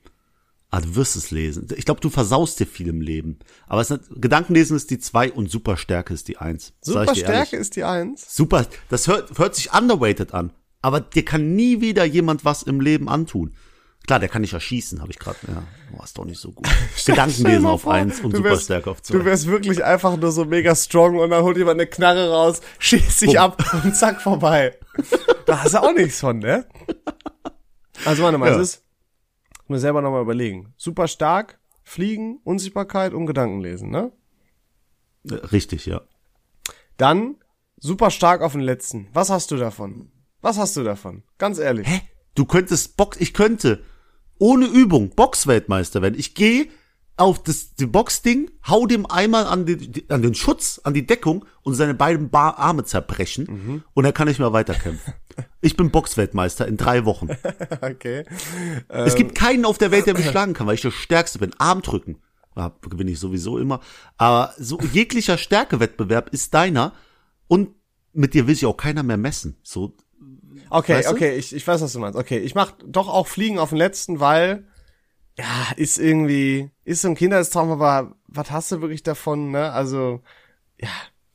Ah, du wirst es lesen. Ich glaube, du versaust dir viel im Leben. Aber es ist, Gedankenlesen ist die zwei und Superstärke ist die eins. Sag ich Super dir ehrlich. Stärke ist die Eins. Super, das hört, hört sich underrated an. Aber dir kann nie wieder jemand was im Leben antun. Klar, der kann nicht erschießen, habe ich gerade. Ja, oh, ist doch nicht so gut. Gedankenlesen auf vor, eins und Superstärke auf zwei. Du wärst wirklich einfach nur so mega strong und dann holt jemand eine Knarre raus, schießt sich Bumm. ab und zack, vorbei. da hast du auch nichts von, ne? Also warte mal, Ja. es ist, muss selber nochmal überlegen. Super stark, Fliegen, Unsichtbarkeit und Gedankenlesen, ne? Richtig, ja. Dann super stark auf den letzten. Was hast du davon? Was hast du davon? Ganz ehrlich. Hä? Du könntest Box, ich könnte ohne Übung Boxweltmeister werden. Ich gehe auf das die Boxding, hau dem einmal an, die, an den Schutz, an die Deckung und seine beiden ba Arme zerbrechen Mhm. und dann kann ich mal weiterkämpfen. ich bin Boxweltmeister in drei Wochen. Okay. Es gibt keinen auf der Welt, der mich schlagen kann, weil ich der Stärkste bin. Armdrücken. Ja, gewinne ich sowieso immer. Aber so jeglicher Stärkewettbewerb ist deiner und mit dir will sich auch keiner mehr messen. So, Okay, Weißt du? okay, ich, ich weiß, was du meinst. Okay, ich mach doch auch Fliegen auf den letzten, weil, ja, ist irgendwie, ist so ein Kindheitstraum, aber was hast du wirklich davon, ne? Also, ja,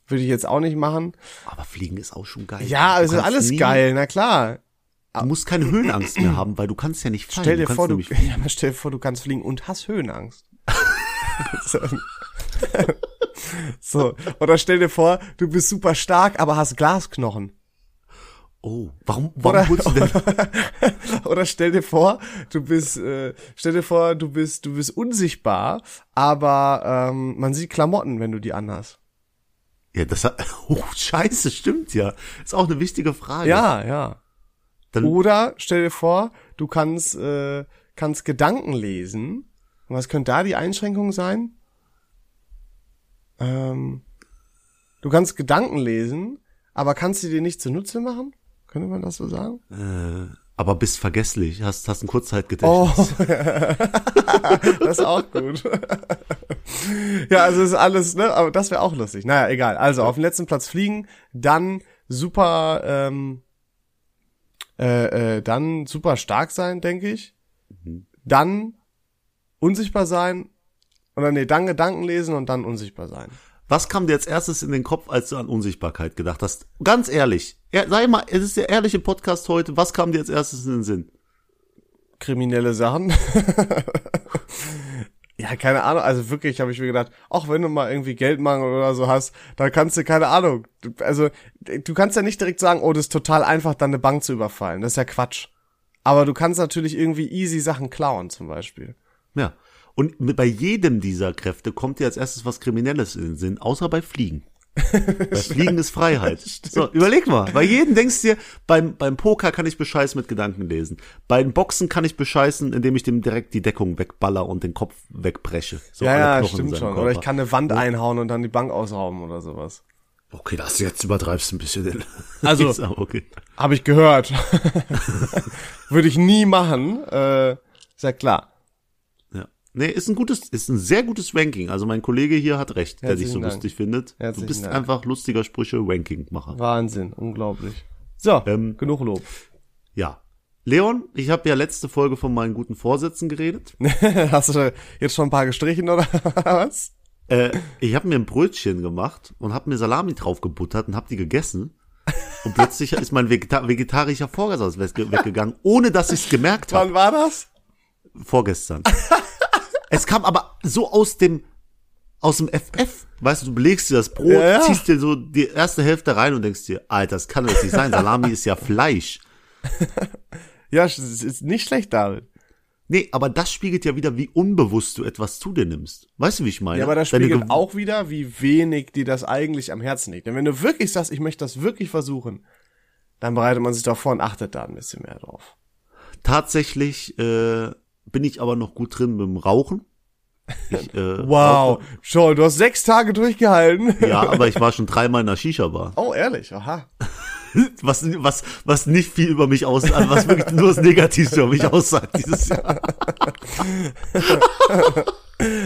würde ich jetzt auch nicht machen. Aber Fliegen ist auch schon geil. Ja, Du also kannst alles nie- geil, na klar. Du musst keine Höhenangst mehr haben, weil du kannst ja nicht fallen. Stell dir kannst vor, du, ja, stell dir vor, du kannst fliegen und hast Höhenangst. so. so. Oder stell dir vor, du bist super stark, aber hast Glasknochen. Oh, warum, warum Oder, du denn? oder stell dir vor, du bist, äh, stell dir vor, du bist, du bist unsichtbar, aber ähm, man sieht Klamotten, wenn du die anhast. Ja, das hat, oh, scheiße, stimmt ja. Ist auch eine wichtige Frage. Ja, ja. Dann, Oder stell dir vor, du kannst, äh, kannst Gedanken lesen. Und was könnte da die Einschränkung sein? Ähm, du kannst Gedanken lesen, aber kannst sie dir nicht zunutze machen? Könnte man das so sagen? äh, aber bist vergesslich, hast, hast ein Kurzzeitgedächtnis. Oh, das ist auch gut. ja, also ist alles, ne? Aber das wäre auch lustig. Naja, egal. Also auf den letzten Platz fliegen, dann super, ähm, äh, äh, dann super stark sein, denke ich. Dann unsichtbar sein. Oder nee, dann Gedanken lesen und dann unsichtbar sein. Was kam dir als erstes in den Kopf, als du an Unsichtbarkeit gedacht hast? Ganz ehrlich. Sei mal, es ist der ehrliche Podcast heute. Was kam dir als erstes in den Sinn? kriminelle Sachen. ja, keine Ahnung. Also wirklich habe ich mir gedacht, auch wenn du mal irgendwie Geldmangel oder so hast, dann kannst du, keine Ahnung. Also du kannst ja nicht direkt sagen, oh, das ist total einfach, dann eine Bank zu überfallen. Das ist ja Quatsch. Aber du kannst natürlich irgendwie easy Sachen klauen, zum Beispiel. Ja. Und bei jedem dieser Kräfte kommt dir als erstes was Kriminelles in den Sinn, außer bei Fliegen. bei Fliegen ist Freiheit. So, überleg mal. Bei jedem denkst du dir, beim, beim Poker kann ich bescheißen mit Gedanken lesen. Beim Boxen kann ich bescheißen, indem ich dem direkt die Deckung wegballer und den Kopf wegbreche. So ja, ja, stimmt schon. Körper. Oder ich kann eine Wand einhauen und dann die Bank ausrauben oder sowas. Okay, das jetzt übertreibst du ein bisschen. Den Also- okay. Habe ich gehört. Würde ich nie machen. Äh, ist ja klar. Nee, ist ein gutes, ist ein sehr gutes Ranking. Also mein Kollege hier hat recht, der dich Herzlichen so Dank. lustig findet. Du Herzlichen bist Dank. einfach lustiger Sprüche Rankingmacher. Wahnsinn, unglaublich. So, Ähm, genug Lob. Ja. Leon, ich habe ja letzte Folge von meinen guten Vorsätzen geredet. Hast du jetzt schon ein paar gestrichen oder was? äh, ich habe mir ein Brötchen gemacht und habe mir Salami drauf gebuttert und habe die gegessen. Und plötzlich ist mein Vegeta vegetarischer Vorsatz wegge- weggegangen, ohne dass ich es gemerkt habe. Wann war das? Vorgestern. es kam aber so aus dem aus dem FF. Weißt du, du belegst dir das Brot, Ja, ja. ziehst dir so die erste Hälfte rein und denkst dir, Alter, das kann doch nicht sein. Salami ist ja Fleisch. Ja, es ist nicht schlecht, David. Nee, aber das spiegelt ja wieder, wie unbewusst du etwas zu dir nimmst. Weißt du, wie ich meine? Ja, aber das spiegelt auch wieder, wie wenig dir das eigentlich am Herzen liegt. Denn wenn du wirklich sagst, ich möchte das wirklich versuchen, dann bereitet man sich doch vor und achtet da ein bisschen mehr drauf. Tatsächlich äh, bin ich aber noch gut drin beim Rauchen. Ich, äh, Wow, schon, du hast sechs Tage durchgehalten. Ja, aber ich war schon dreimal in der Shisha-Bar. Oh, ehrlich, aha. Was, was, was nicht viel über mich aus, also was wirklich nur das Negativste über mich aussagt dieses Jahr.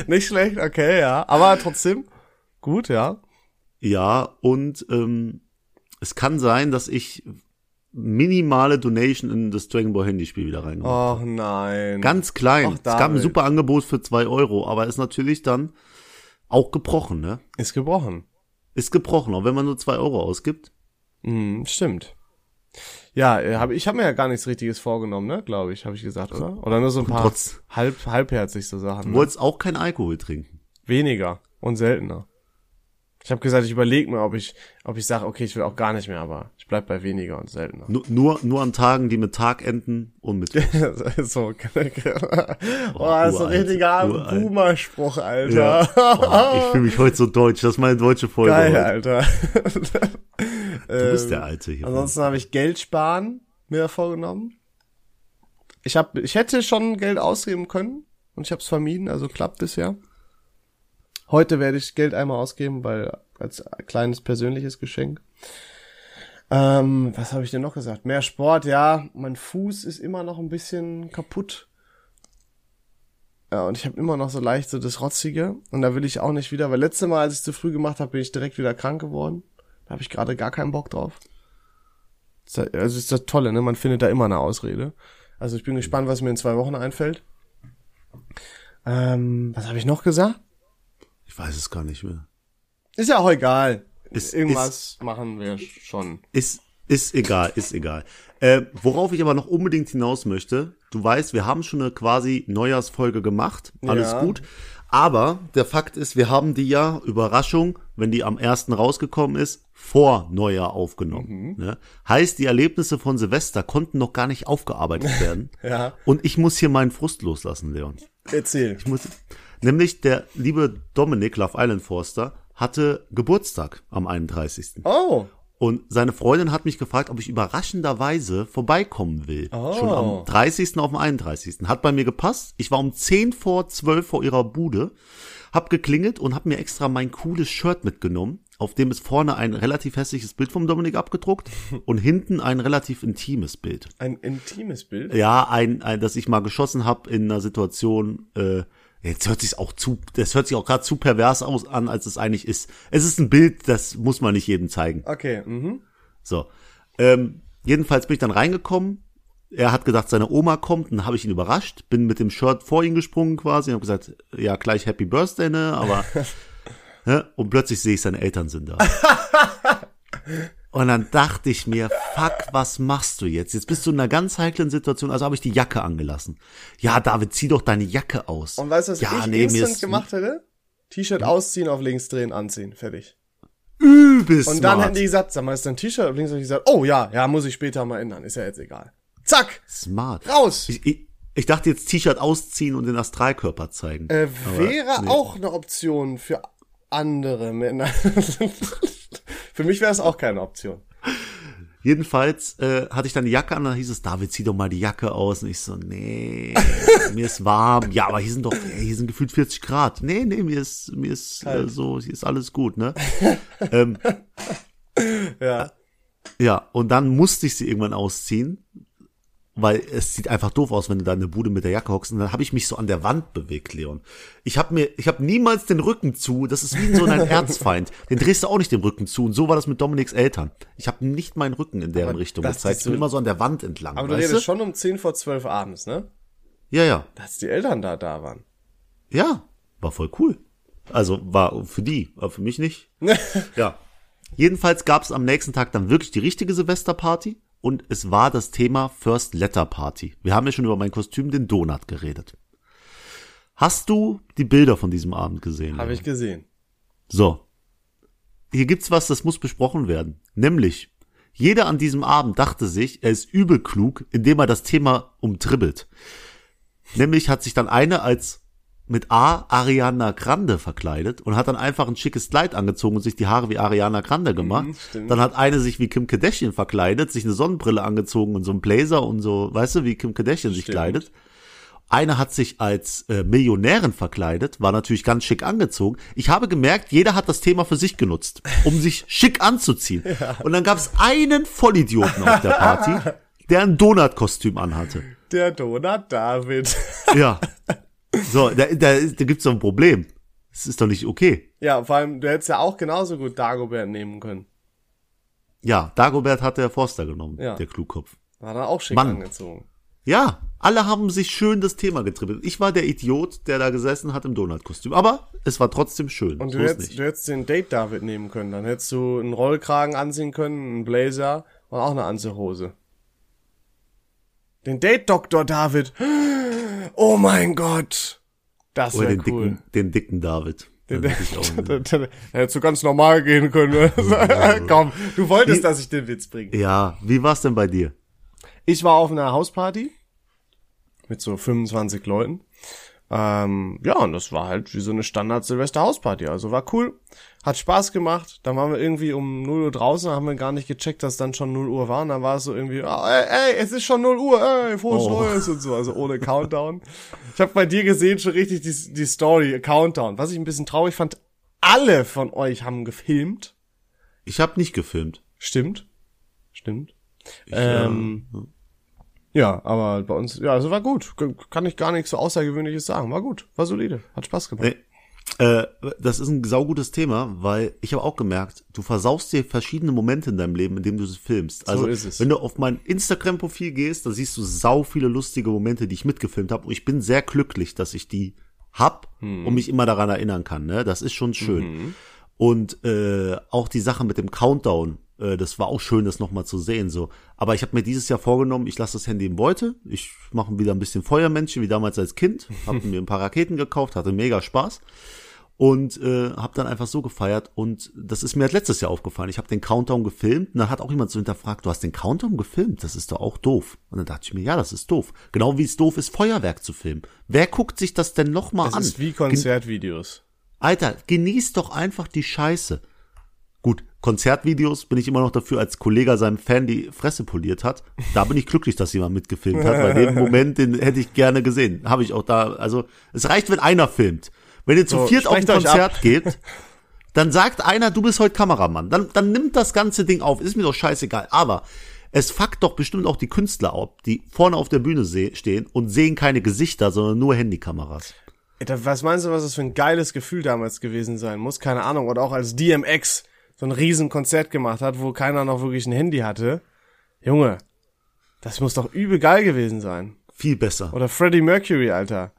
Nicht schlecht, okay, ja. Aber trotzdem, gut, ja. Ja, und ähm, es kann sein, dass ich minimale Donation in das Dragon Ball Handyspiel wieder reingemacht Oh nein. Ganz klein. Ach, es gab ein super Angebot für zwei Euro, aber ist natürlich dann auch gebrochen, ne? Ist gebrochen. Ist gebrochen, auch wenn man nur zwei Euro ausgibt. Hm, stimmt. Ja, äh, hab, ich habe mir ja gar nichts Richtiges vorgenommen, ne? Glaube ich, habe ich gesagt, oder? Oder nur so ein paar halb, halbherzig so Sachen. Du Ne? wolltest auch kein Alkohol trinken. Weniger und seltener. Ich habe gesagt, ich überlege mir, ob ich, ob ich sage, okay, ich will auch gar nicht mehr, aber ich bleib bei weniger und seltener. Nur, nur, nur an Tagen, die mit Tag enden und mit. so, oh, das ist ein richtiger. Boomer-Spruch, Alter. Ja. Oh, ich fühle mich heute so deutsch. Das ist meine deutsche Folge. Geil, heute. Alter. Du bist der Alte hier. Ansonsten habe ich Geld sparen mir vorgenommen. Ich hab, ich hätte schon Geld ausgeben können und ich habe es vermieden, also klappt bisher. Heute werde ich Geld einmal ausgeben, weil als kleines persönliches Geschenk. Ähm, was habe ich denn noch gesagt? Mehr Sport, ja. Mein Fuß ist immer noch ein bisschen kaputt. Ja, und ich habe immer noch so leicht so das Rotzige. Und da will ich auch nicht wieder, weil letzte Mal, als ich zu früh gemacht habe, bin ich direkt wieder krank geworden. Da habe ich gerade gar keinen Bock drauf. Also ist das Tolle, ne? Man findet da immer eine Ausrede. Also ich bin gespannt, was mir in zwei Wochen einfällt. Ähm, was habe ich noch gesagt? Ich weiß es gar nicht mehr. Ist ja auch egal. Ist- Irgendwas machen wir schon. Ist, ist egal, ist egal. Äh, worauf ich aber noch unbedingt hinaus möchte, du weißt, wir haben schon eine quasi Neujahrsfolge gemacht, alles Ja. gut. Aber der Fakt ist, wir haben die ja, Überraschung, wenn die am ersten rausgekommen ist, vor Neujahr aufgenommen. Ne? Heißt, die Erlebnisse von Silvester konnten noch gar nicht aufgearbeitet werden. Ja. Und ich muss hier meinen Frust loslassen, Leon. Erzähl. Ich muss, nämlich der liebe Dominik Love Island Forster hatte Geburtstag am 31. Oh. Und seine Freundin hat mich gefragt, ob ich überraschenderweise vorbeikommen will. Oh. Schon am 30. auf dem 31. Hat bei mir gepasst. Ich war um 10 vor 12 vor ihrer Bude, hab geklingelt und hab mir extra mein cooles Shirt mitgenommen, auf dem ist vorne ein relativ hässliches Bild vom Dominik abgedruckt und hinten ein relativ intimes Bild. Ein intimes Bild. Ja, ein, ein das ich mal geschossen hab in einer Situation, äh, jetzt hört sich auch zu, das hört sich auch gerade zu pervers aus an, als es eigentlich ist. Es ist ein Bild, das muss man nicht jedem zeigen. Okay, mhm. So. Ähm, jedenfalls bin ich dann reingekommen. Er hat gedacht, seine Oma kommt, dann habe ich ihn überrascht, bin mit dem Shirt vor ihn gesprungen quasi und habe gesagt, ja, gleich Happy Birthday, ne, aber ne? und plötzlich sehe ich, seine Eltern sind da. Und dann dachte ich mir, fuck, was machst du jetzt? Jetzt bist du in einer ganz heiklen Situation, also habe ich die Jacke angelassen. Ja, David, zieh doch deine Jacke aus. Und weißt du, was ja, ich nee, instant gemacht hätte? T-Shirt ausziehen, auf links drehen, anziehen. Fertig. übelst Und dann smart. hätten die gesagt, sag mal, ist dein T-Shirt auf links? Hab ich gesagt, oh ja, ja, muss ich später mal ändern. Ist ja jetzt egal. Zack! smart. Raus! Ich, ich, ich dachte jetzt T-Shirt ausziehen und den Astralkörper zeigen. Äh, wäre nee. auch eine Option für andere Männer. für mich wäre es auch keine Option. Jedenfalls äh, hatte ich dann die Jacke an, dann hieß es, David, zieh doch mal die Jacke aus. Und ich so, nee, mir ist warm. Ja, aber hier sind doch, ey, hier sind gefühlt 40 Grad. Nee, nee, mir ist, mir ist äh, so, hier ist alles gut, ne? ähm, Ja. ja, und dann musste ich sie irgendwann ausziehen, weil es sieht einfach doof aus, wenn du da in der Bude mit der Jacke hockst. Und dann habe ich mich so an der Wand bewegt, Leon. Ich habe mir, ich habe niemals den Rücken zu. Das ist wie so ein Erzfeind. Den drehst du auch nicht den Rücken zu. Und so war das mit Dominiks Eltern. Ich habe nicht meinen Rücken in deren Aber Richtung das gezeigt. Ich bin so- immer so an der Wand entlang. Aber du redest schon um 10 vor 12 abends, ne? Ja, ja, Dass die Eltern da da waren. ja, war voll cool. Also war für die, aber für mich nicht. Ja. Jedenfalls gab es am nächsten Tag dann wirklich die richtige Silvesterparty und es war das Thema First Letter Party. Wir haben ja schon über mein Kostüm, den Donut, geredet. Hast du die Bilder von diesem Abend gesehen? Habe ich gesehen. So. Hier gibt's was, das muss besprochen werden. Nämlich, jeder an diesem Abend dachte sich, er ist übel klug, indem er das Thema umtribbelt. Nämlich hat sich dann eine als mit A Ariana Grande verkleidet und hat dann einfach ein schickes Kleid angezogen und sich die Haare wie Ariana Grande gemacht. stimmt. dann hat eine sich wie Kim Kardashian verkleidet, sich eine Sonnenbrille angezogen und so einen Blazer und so, weißt du, wie Kim Kardashian sich Stimmt. kleidet. Eine hat sich als äh, Millionärin verkleidet, war natürlich ganz schick angezogen. Ich habe gemerkt, jeder hat das Thema für sich genutzt, um sich schick anzuziehen. Und dann gab es einen Vollidioten auf der Party, der ein Donut-Kostüm anhatte. Der Donut David. Ja. So, da, da, da gibt's doch ein Problem. Das ist doch nicht okay. ja, vor allem, du hättest ja auch genauso gut Dagobert nehmen können. Ja, Dagobert hat der Forster genommen, Ja. der Klugkopf. War dann auch schick Mann. angezogen. Ja, alle haben sich schön das Thema getribbelt. Ich war der Idiot, der da gesessen hat im Donut-Kostüm. Aber es war trotzdem schön. Und so du ist hättest, du hättest den Date David nehmen können. Dann hättest du einen Rollkragen anziehen können, einen Blazer und auch eine Anzughose. Den Date Doktor David. Oh mein Gott. Das wäre den cool. dicken, den dicken David. Den auch nicht. Da hättest du ganz normal gehen können. Komm, du wolltest, dass ich den Witz bringe. ja, wie war's denn bei dir? Ich war auf einer Hausparty mit so 25 Leuten. Ähm, ja, und das war halt wie so eine Standard-Silvester-Hausparty. Also war cool, hat Spaß gemacht. Dann waren wir irgendwie um 0 Uhr draußen, haben wir gar nicht gecheckt, dass dann schon 0 Uhr war. Und dann war es so irgendwie, ah, ey, ey, es ist schon 0 Uhr, ey, frohes Oh. Neues und so. Also ohne Countdown. Ich habe bei dir gesehen schon richtig die, die Story, Countdown. Was ich ein bisschen traurig fand, alle von euch haben gefilmt. Ich habe nicht gefilmt. Stimmt. Stimmt. Ich, Ähm, äh, Ja, aber bei uns, ja, also war gut. Kann ich gar nichts so Außergewöhnliches sagen. War gut, war solide, hat Spaß gemacht. nee. Äh, das ist ein saugutes Thema, weil ich habe auch gemerkt, du versaust dir verschiedene Momente in deinem Leben, indem du sie filmst. Also, ist es. wenn du auf mein Instagram-Profil gehst, da siehst du sau viele lustige Momente, die ich mitgefilmt habe. Und ich bin sehr glücklich, dass ich die hab und mich immer daran erinnern kann. Ne? Das ist schon schön. Und äh, auch die Sache mit dem Countdown, äh, das war auch schön, das nochmal zu sehen. So, aber ich habe mir dieses Jahr vorgenommen, ich lasse das Handy im Beutel, ich mache wieder ein bisschen Feuermännchen wie damals als Kind, habe mir ein paar Raketen gekauft, hatte mega Spaß und äh, habe dann einfach so gefeiert und das ist mir halt letztes Jahr aufgefallen. Ich habe den Countdown gefilmt und dann hat auch jemand so hinterfragt, du hast den Countdown gefilmt, das ist doch auch doof. Und dann dachte ich mir, ja, das ist doof. Genau wie es doof ist, Feuerwerk zu filmen. Wer guckt sich das denn nochmal Das an? ist wie Konzertvideos. Alter, genieß doch einfach die Scheiße. Gut, Konzertvideos bin ich immer noch dafür, als Kollege seinem Fan die Fresse poliert hat. Da bin ich glücklich, dass jemand mitgefilmt hat, weil den Moment, den hätte ich gerne gesehen. Habe ich auch da, also es reicht, wenn einer filmt. Wenn ihr zu So, viert auf ein Konzert geht, dann sagt einer, du bist heute Kameramann. Dann, dann nimmt das ganze Ding auf. Ist mir doch scheißegal. Aber es fuckt doch bestimmt auch die Künstler ab, die vorne auf der Bühne stehen und sehen keine Gesichter, sondern nur Handykameras. Was meinst du, was das für ein geiles Gefühl damals gewesen sein muss? Keine Ahnung. Oder auch als DMX so ein riesen Konzert gemacht hat, wo keiner noch wirklich ein Handy hatte. Junge, das muss doch übel geil gewesen sein. Viel besser. Oder Freddie Mercury, Alter.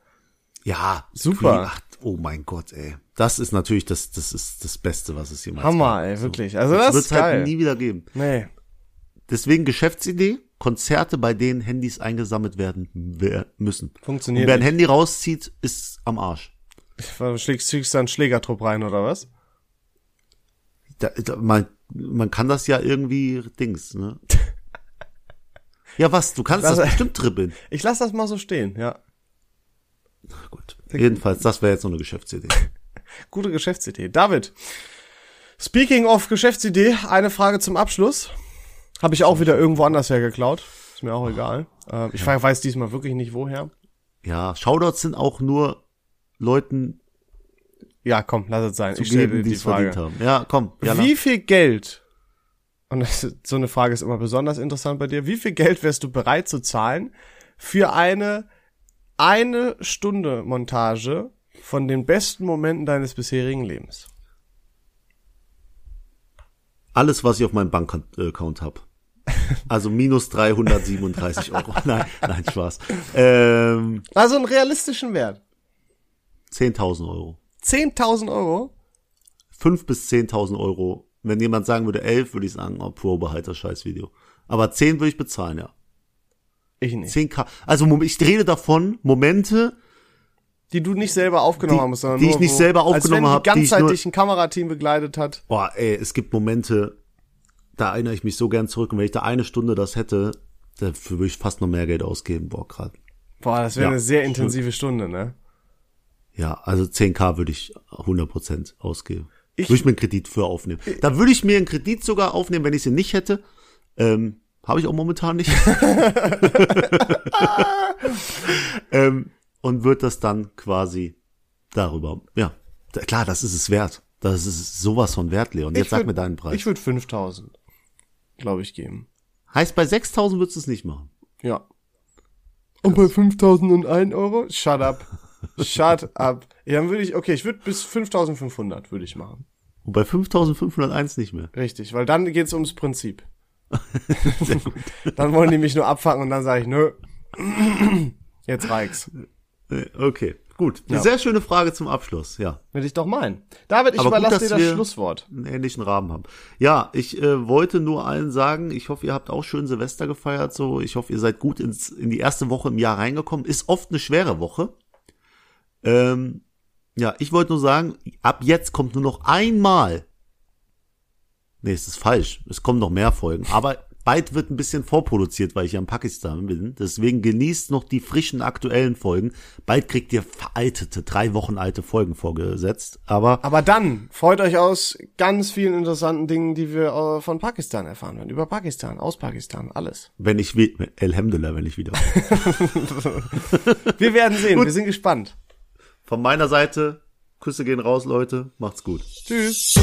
Ja, Super. Ach, oh mein Gott, ey. Das ist natürlich das, das ist das Beste, was es jemals Hammer, gab. ey, wirklich. Also das wird's ist geil. halt nie wieder geben. Nee. Deswegen Geschäftsidee, Konzerte, bei denen Handys eingesammelt werden wer- müssen. Funktioniert Und wer ein. Handy rauszieht, ist am Arsch. Schlägst, schlägst du einen Schlägertrupp rein, oder was? Da, da, man, man kann das ja irgendwie Dings, ne? Ja, was? Du kannst das, Das- bestimmt dribbeln. Ich lass das mal so stehen, ja. Gut. Jedenfalls, das wäre jetzt noch eine Geschäftsidee. Gute Geschäftsidee. David, speaking of Geschäftsidee, eine Frage zum Abschluss. Habe ich auch wieder irgendwo anders hergeklaut. Ist mir auch egal. Äh, ich weiß diesmal wirklich nicht woher. Ja, Shoutouts sind auch nur Leuten Ja, komm, lass es sein. zu ich stelle geben, dir die die es verdient Frage. haben. Ja, komm. Ja, Wie viel Geld, und das, so eine Frage ist immer besonders interessant bei dir, wie viel Geld wärst du bereit zu zahlen für eine eine Stunde Montage von den besten Momenten deines bisherigen Lebens? alles, was ich auf meinem Bankaccount habe. Also minus 337 Euro. Nein, nein, Spaß. Ähm, Also einen realistischen Wert. 10.000 Euro. 10.000 Euro? 5 bis 10.000 Euro. Wenn jemand sagen würde 11, würde ich sagen, oh, Probe halt das Scheißvideo. Aber 10 würde ich bezahlen, ja. Ich nicht. 10k. Also ich rede davon, Momente, Die du nicht selber aufgenommen Die- hast, sondern die ich nicht wo- selber aufgenommen wenn hab, die die ich nur- ein Kamerateam begleitet hat. boah, ey, es gibt Momente, da erinnere ich mich so gern zurück. Und wenn ich da eine Stunde das hätte, dafür würde ich fast noch mehr Geld ausgeben, boah, gerade. Boah, das wäre Ja. eine sehr intensive Stunde, ne? Ja, also 10k würde ich 100% ausgeben. Ich- würde ich mir einen Kredit für aufnehmen. Da würde ich mir einen Kredit sogar aufnehmen, wenn ich ihn nicht hätte. Ähm, Habe ich auch momentan nicht. ähm, und wird das dann quasi darüber. Ja, klar, das ist es wert. Das ist sowas von wert, Leon. Jetzt Ich sag würd- mir deinen Preis. Ich würde 5000, glaube ich, geben. heißt, bei 6000 würdest du es nicht machen. Ja. Und bei 5001 Euro? Shut up. Shut up. Ja, dann würde ich, okay, ich würde bis 5500 würde ich machen. Und bei 5501 nicht mehr. Richtig, weil dann geht's ums Prinzip. dann wollen die mich nur abfangen und dann sage ich, nö. Jetzt reicht's. Äh, Okay, gut. Eine Ja. sehr schöne Frage zum Abschluss, ja. Will ich doch meinen. David, ich Aber gut, überlasse dass dir das wir- Schlusswort. einen ähnlichen Rahmen haben. Ja, ich äh, wollte nur allen sagen, ich hoffe, ihr habt auch schön Silvester gefeiert. So, ich hoffe, ihr seid gut ins, in die erste Woche im Jahr reingekommen. Ist oft eine schwere Woche. Ähm, ja, ich wollte nur sagen, ab jetzt kommt nur noch einmal. Nee, es ist falsch. Es kommen noch mehr Folgen. Aber bald wird ein bisschen vorproduziert, weil ich ja in Pakistan bin. Deswegen genießt noch die frischen aktuellen Folgen. Bald kriegt ihr veraltete, drei Wochen alte Folgen vorgesetzt. Aber Aber dann freut euch aus ganz vielen interessanten Dingen, die wir äh, von Pakistan erfahren werden. Über Pakistan, aus Pakistan, alles. wenn ich, Alhamdulillah, wenn ich wieder. Wir werden sehen, wir sind gespannt. Von meiner Seite, Küsse gehen raus, Leute. Macht's gut. Tschüss.